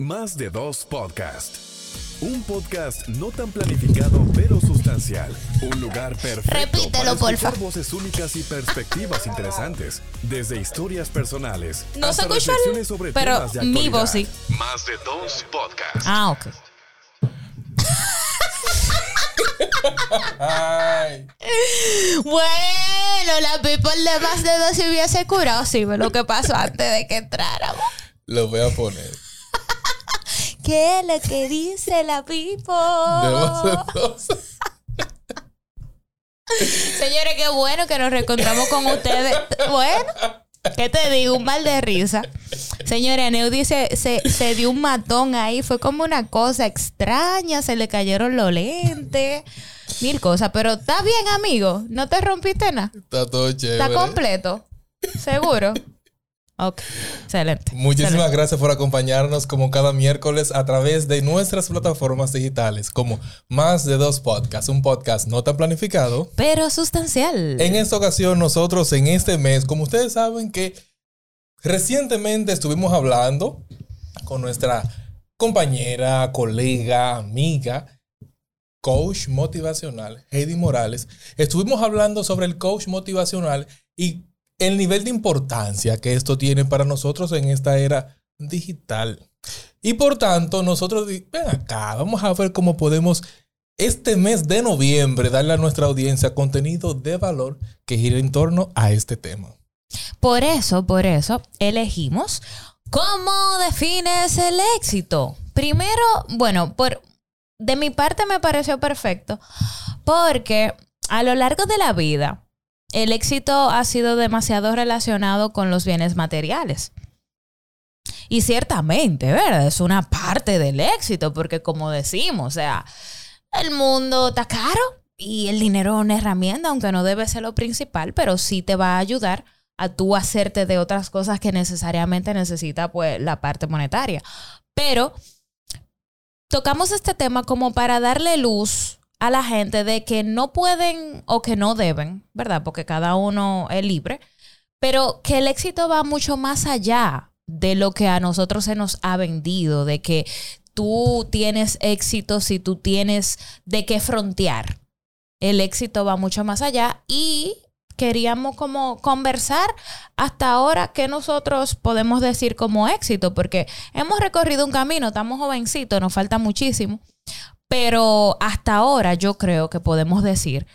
Más de dos podcast. Un podcast no tan planificado pero sustancial. Un lugar perfecto Repítelo, para escuchar porfa. voces únicas y perspectivas interesantes. Desde historias personales No se hasta escuchó el- reflexiones sobre pero temas de mi voz sí. Más de dos podcast. Ah, ok. Ay. Bueno, la people de más de dos se hubiese curado. Sí, ve lo que pasó antes de que entráramos. Lo voy a poner. ¿Qué es lo que dice la dos. Señores, qué bueno que nos reencontramos con ustedes. Bueno, ¿qué te digo? Un mal de risa. Señores, Neudi se, se, se dio un matón ahí. Fue como una cosa extraña. Se le cayeron los lentes. Mil cosas. Pero está bien, amigo. No te rompiste nada. Está todo chévere. Está completo. ¿Seguro? Ok. Excelente. Muchísimas Excelente. gracias por acompañarnos como cada miércoles a través de nuestras plataformas digitales como Más de Dos Podcasts, un podcast no tan planificado. Pero sustancial. En esta ocasión nosotros en este mes, como ustedes saben que recientemente estuvimos hablando con nuestra compañera, colega, amiga, coach motivacional, Heidi Morales, estuvimos hablando sobre el coach motivacional y el nivel de importancia que esto tiene para nosotros en esta era digital. Y por tanto, nosotros, ven acá, vamos a ver cómo podemos este mes de noviembre darle a nuestra audiencia contenido de valor que gire en torno a este tema. Por eso, por eso, elegimos cómo defines el éxito. Primero, bueno, por de mi parte me pareció perfecto porque a lo largo de la vida el éxito ha sido demasiado relacionado con los bienes materiales. Y ciertamente, ¿verdad? Es una parte del éxito porque como decimos, o sea, el mundo está caro y el dinero es una herramienta, aunque no debe ser lo principal, pero sí te va a ayudar a tú hacerte de otras cosas que necesariamente necesita pues la parte monetaria. Pero tocamos este tema como para darle luz a la gente de que no pueden o que no deben, ¿verdad? Porque cada uno es libre, pero que el éxito va mucho más allá de lo que a nosotros se nos ha vendido, de que tú tienes éxito si tú tienes de qué frontear. El éxito va mucho más allá y queríamos como conversar hasta ahora que nosotros podemos decir como éxito, porque hemos recorrido un camino, estamos jovencitos, nos falta muchísimo, pero hasta ahora yo creo que podemos decir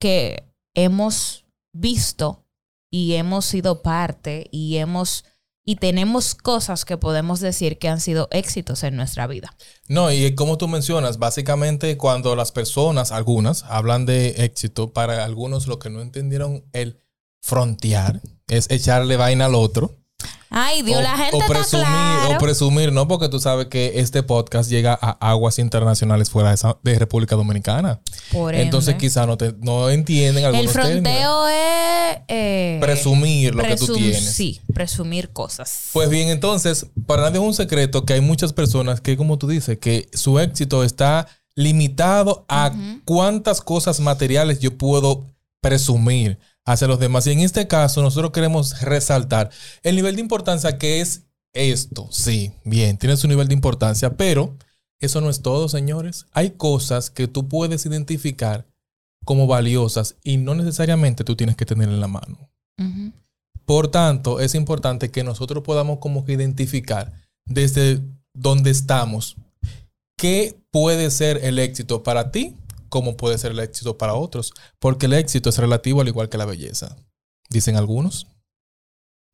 que hemos visto y hemos sido parte y hemos y tenemos cosas que podemos decir que han sido éxitos en nuestra vida. No, y como tú mencionas, básicamente cuando las personas, algunas, hablan de éxito, para algunos lo que no entendieron el frontear es echarle vaina al otro. Ay, Dios, o, la gente o está presumir, claro. o presumir, ¿no? Porque tú sabes que este podcast llega a aguas internacionales fuera de, esa- de República Dominicana. Por Entonces ende. quizá no, te, no entienden algunos el términos. fronteo es eh, Presumir lo que tú tienes. Sí, presumir cosas. Pues bien, entonces, para nadie es un secreto que hay muchas personas que, como tú dices, que su éxito está limitado a cuántas cosas materiales yo puedo presumir hacia los demás. Y en este caso, nosotros queremos resaltar el nivel de importancia que es esto. Sí, bien, tiene su nivel de importancia, pero eso no es todo, señores. Hay cosas que tú puedes identificar como valiosas y no necesariamente tú tienes que tener en la mano. Por tanto, es importante que nosotros podamos como que identificar desde donde estamos qué puede ser el éxito para ti, como puede ser el éxito para otros, porque el éxito es relativo al igual que la belleza, dicen algunos.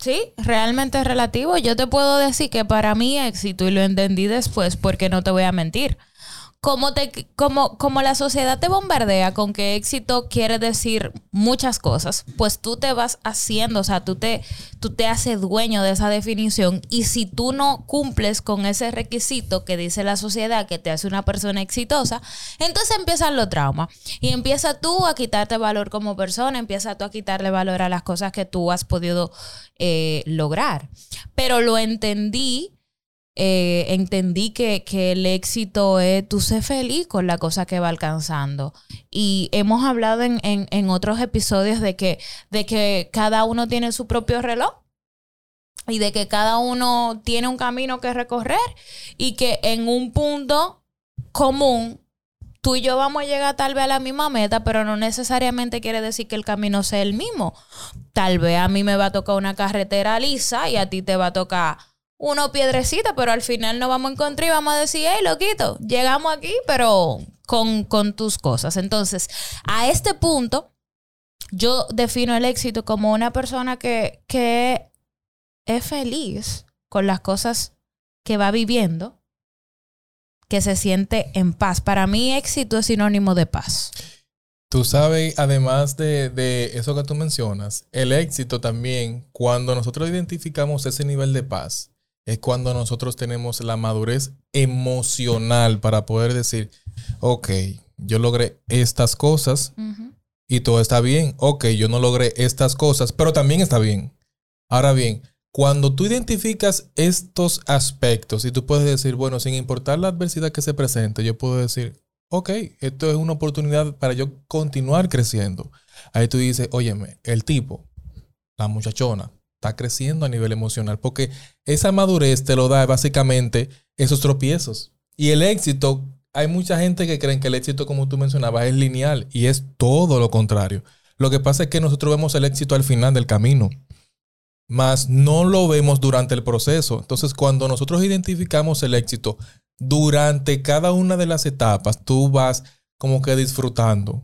Sí, realmente es relativo. Yo te puedo decir que para mí éxito, y lo entendí después porque no te voy a mentir, como, te, la sociedad te bombardea con que éxito quiere decir muchas cosas, pues tú te vas haciendo, o sea, tú te, tú te haces dueño de esa definición y si tú no cumples con ese requisito que dice la sociedad que te hace una persona exitosa, entonces empiezan los traumas y empieza tú a quitarte valor como persona, empieza tú a quitarle valor a las cosas que tú has podido eh, lograr. Pero lo entendí eh, entendí que, que el éxito es tú ser feliz con la cosa que va alcanzando. Y hemos hablado en, en, en otros episodios de que, de que cada uno tiene su propio reloj. y de que cada uno tiene un camino que recorrer y que en un punto común tú y yo vamos a llegar tal vez a la misma meta, pero no necesariamente quiere decir que el camino sea el mismo. Tal vez a mí me va a tocar una carretera lisa y a ti te va a tocar uno piedrecita, pero al final nos vamos a encontrar y vamos a decir, hey, loquito, llegamos aquí, pero con, con tus cosas. Entonces, a este punto, yo defino el éxito como una persona que, que es feliz con las cosas que va viviendo, que se siente en paz. Para mí éxito es sinónimo de paz. Tú sabes, además de, de, eso que tú mencionas, el éxito también, cuando nosotros identificamos ese nivel de paz, es cuando nosotros tenemos la madurez emocional para poder decir, ok, yo logré estas cosas y todo está bien. Ok, yo no logré estas cosas, pero también está bien. Ahora bien, cuando tú identificas estos aspectos y tú puedes decir, bueno, sin importar la adversidad que se presente, yo puedo decir, ok, esto es una oportunidad para yo continuar creciendo. Ahí tú dices, óyeme, el tipo, la muchachona, está creciendo a nivel emocional, porque esa madurez te lo da básicamente esos tropiezos. Y el éxito, hay mucha gente que cree que el éxito, como tú mencionabas, es lineal y es todo lo contrario. Lo que pasa es que nosotros vemos el éxito al final del camino mas no lo vemos durante el proceso. Entonces, cuando nosotros identificamos el éxito durante cada una de las etapas, tú vas como que disfrutando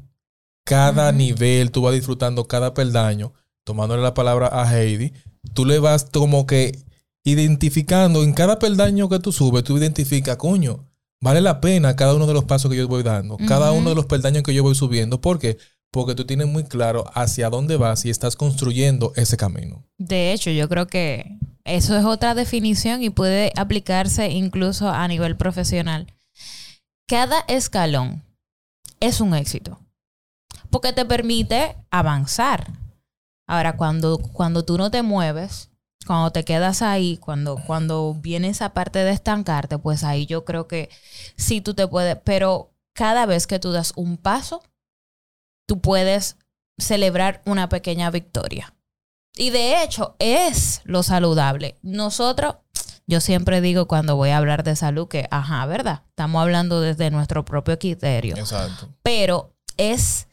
cada nivel, tú vas disfrutando cada peldaño, tomándole la palabra a Heidi, tú le vas como que identificando en cada peldaño que tú subes, tú identificas, coño, vale la pena cada uno de los pasos que yo voy dando, cada uno de los peldaños que yo voy subiendo. ¿Por qué? porque tú tienes muy claro hacia dónde vas y estás construyendo ese camino. De hecho, yo creo que eso es otra definición y puede aplicarse incluso a nivel profesional. Cada escalón es un éxito porque te permite avanzar. Ahora, cuando, cuando tú no te mueves, cuando te quedas ahí, cuando, cuando viene esa parte de estancarte, pues ahí yo creo que sí tú te puedes, pero cada vez que tú das un paso, tú puedes celebrar una pequeña victoria. Y de hecho es lo saludable. Nosotros, yo siempre digo cuando voy a hablar de salud que, ajá, ¿verdad? Estamos hablando desde nuestro propio criterio. Exacto. Pero es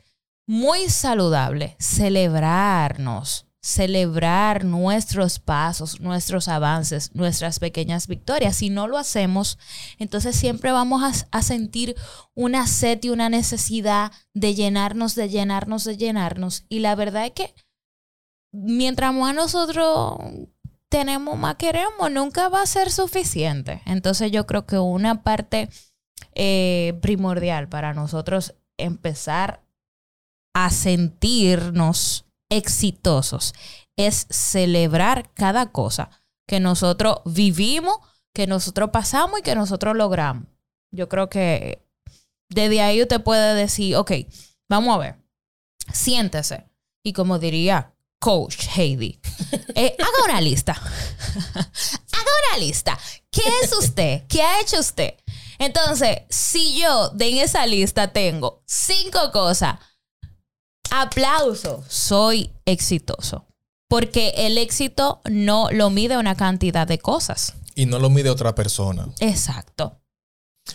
muy saludable celebrarnos celebrar nuestros pasos, nuestros avances, nuestras pequeñas victorias. Si no lo hacemos, entonces siempre vamos a, sentir una sed y una necesidad de llenarnos, de llenarnos, de llenarnos. Y la verdad es que mientras más nosotros tenemos, más queremos, nunca va a ser suficiente. Entonces yo creo que una parte eh, primordial para nosotros empezar a sentirnos exitosos es celebrar cada cosa que nosotros vivimos, que nosotros pasamos y que nosotros logramos. Yo creo que desde ahí usted puede decir, ok, vamos a ver, siéntese. Y como diría Coach Heidi, eh, haga una lista. haga una lista. ¿Qué es usted? ¿Qué ha hecho usted? Entonces, si yo de en esa lista tengo cinco cosas aplauso, soy exitoso. Porque el éxito no lo mide una cantidad de cosas. Y no lo mide otra persona. Exacto.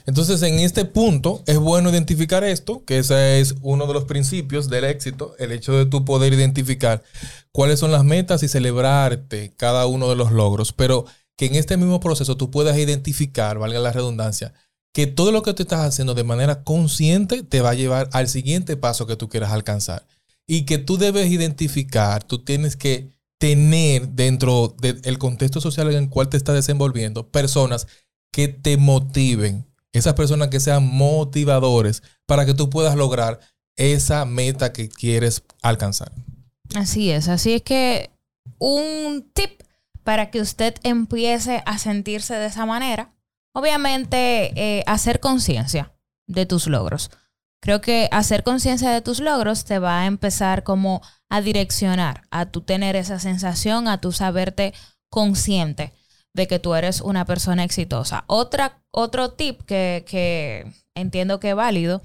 Entonces, en este punto, es bueno identificar esto, que ese es uno de los principios del éxito, el hecho de tú poder identificar cuáles son las metas y celebrarte cada uno de los logros, pero que en este mismo proceso tú puedas identificar, valga la redundancia, que todo lo que tú estás haciendo de manera consciente te va a llevar al siguiente paso que tú quieras alcanzar. Y que tú debes identificar, tú tienes que tener dentro del contexto social en el cual te estás desenvolviendo personas que te motiven, esas personas que sean motivadores para que tú puedas lograr esa meta que quieres alcanzar. Así es, así es que un tip para que usted empiece a sentirse de esa manera Obviamente, eh, hacer conciencia de tus logros. Creo que hacer conciencia de tus logros te va a empezar como a direccionar, a tu tener esa sensación, a tu saberte consciente de que tú eres una persona exitosa. Otra, otro tip que, entiendo que es válido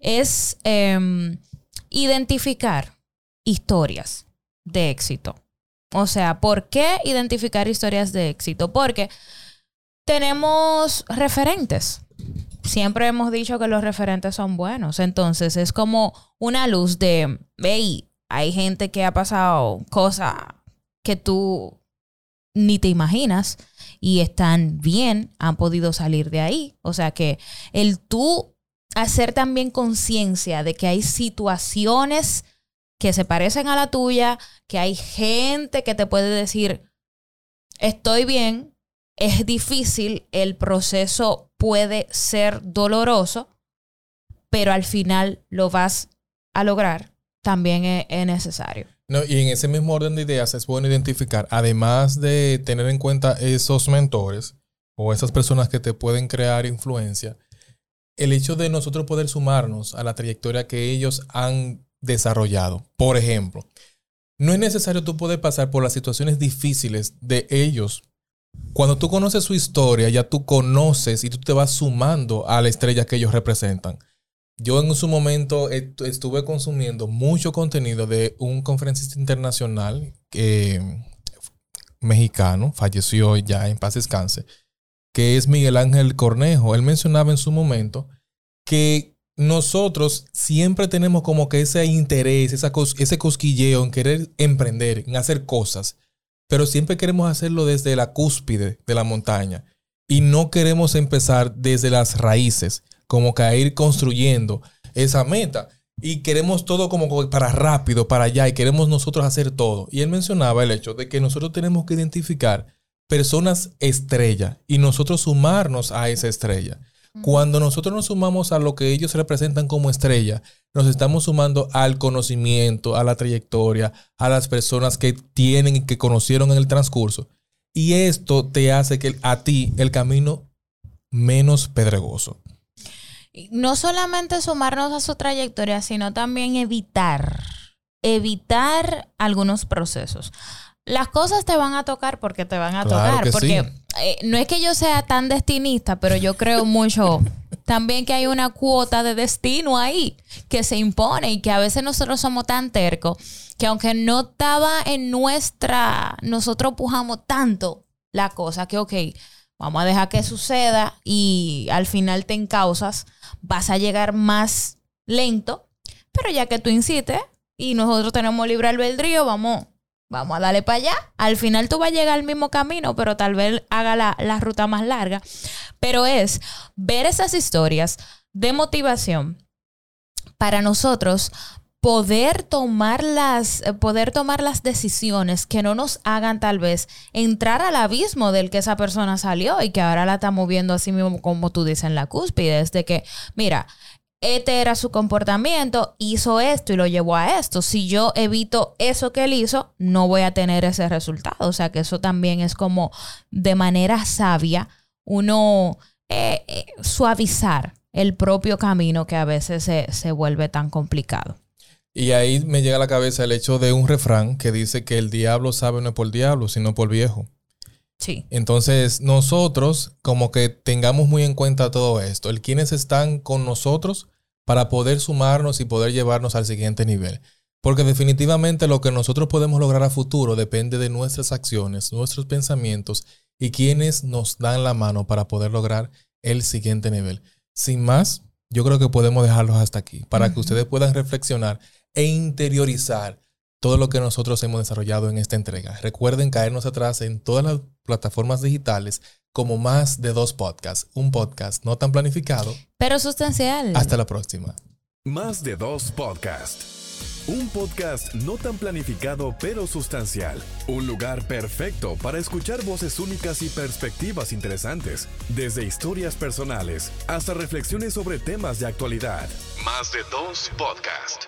es em, identificar historias de éxito O sea, ¿por qué identificar historias de éxito? Porque tenemos referentes. Siempre hemos dicho que los referentes son buenos. Entonces es como una luz de, hey, hay gente que ha pasado cosas que tú ni te imaginas y están bien, han podido salir de ahí. O sea que el tú hacer también conciencia de que hay situaciones que se parecen a la tuya, que hay gente que te puede decir, estoy bien, es difícil, el proceso puede ser doloroso, pero al final lo vas a lograr, también es, necesario. No, y en ese mismo orden de ideas es bueno identificar, además de tener en cuenta esos mentores o esas personas que te pueden crear influencia, el hecho de nosotros poder sumarnos a la trayectoria que ellos han desarrollado. Por ejemplo, no es necesario tú poder pasar por las situaciones difíciles de ellos. Cuando tú conoces su historia, ya tú conoces y tú te vas sumando a la estrella que ellos representan. Yo en su momento estuve consumiendo mucho contenido de un conferencista internacional eh, mexicano, falleció ya en paz descanse, que es Miguel Ángel Cornejo. Él mencionaba en su momento que nosotros siempre tenemos como que ese interés, ese cosquilleo en querer emprender, en hacer cosas, pero siempre queremos hacerlo desde la cúspide de la montaña y no queremos empezar desde las raíces como que ir construyendo esa meta. Y queremos todo como para rápido, para allá, y queremos nosotros hacer todo. Y él mencionaba el hecho de que nosotros tenemos que identificar personas estrella y nosotros sumarnos a esa estrella. Cuando nosotros nos sumamos a lo que ellos representan como estrella, nos estamos sumando al conocimiento, a la trayectoria, a las personas que tienen y que conocieron en el transcurso. Y esto te hace que a ti el camino menos pedregoso no solamente sumarnos a su trayectoria, sino también evitar, evitar algunos procesos. Las cosas te van a tocar porque te van a tocar, porque eh, no es que yo sea tan destinista, pero yo creo mucho también que hay una cuota de destino ahí que se impone y que a veces nosotros somos tan tercos que aunque no estaba en nuestra, nosotros pujamos tanto la cosa que, ok, vamos a dejar que suceda y al final te encausas, vas a llegar más lento, pero ya que tú insistes y nosotros tenemos libre albedrío, vamos, vamos a darle para allá. Al final tú vas a llegar al mismo camino, pero tal vez haga la, la ruta más larga. Pero es ver esas historias de motivación para nosotros poder tomar las, poder tomar las decisiones que no nos hagan tal vez entrar al abismo del que esa persona salió y que ahora la estamos viendo así mismo como tú dices en la cúspide, es de que, mira, este era su comportamiento, hizo esto y lo llevó a esto. Si yo evito eso que él hizo, no voy a tener ese resultado. O sea que eso también es como de manera sabia uno eh, eh, suavizar el propio camino que a veces se, se vuelve tan complicado. Y ahí me llega a la cabeza el hecho de un refrán que dice que el diablo sabe no por diablo, sino por viejo. Sí. Entonces, nosotros como que tengamos muy en cuenta todo esto, el quienes están con nosotros para poder sumarnos y poder llevarnos al siguiente nivel. Porque definitivamente lo que nosotros podemos lograr a futuro depende de nuestras acciones, nuestros pensamientos y quienes nos dan la mano para poder lograr el siguiente nivel. Sin más, yo creo que podemos dejarlos hasta aquí para que ustedes puedan reflexionar e interiorizar todo lo que nosotros hemos desarrollado en esta entrega. Recuerden caernos atrás en todas las plataformas digitales como más de dos podcasts. Un podcast no tan planificado, pero sustancial. Hasta la próxima. Más de dos podcasts. Un podcast no tan planificado pero sustancial. Un lugar perfecto para escuchar voces únicas y perspectivas interesantes, desde historias personales hasta reflexiones sobre temas de actualidad. Más de dos podcasts.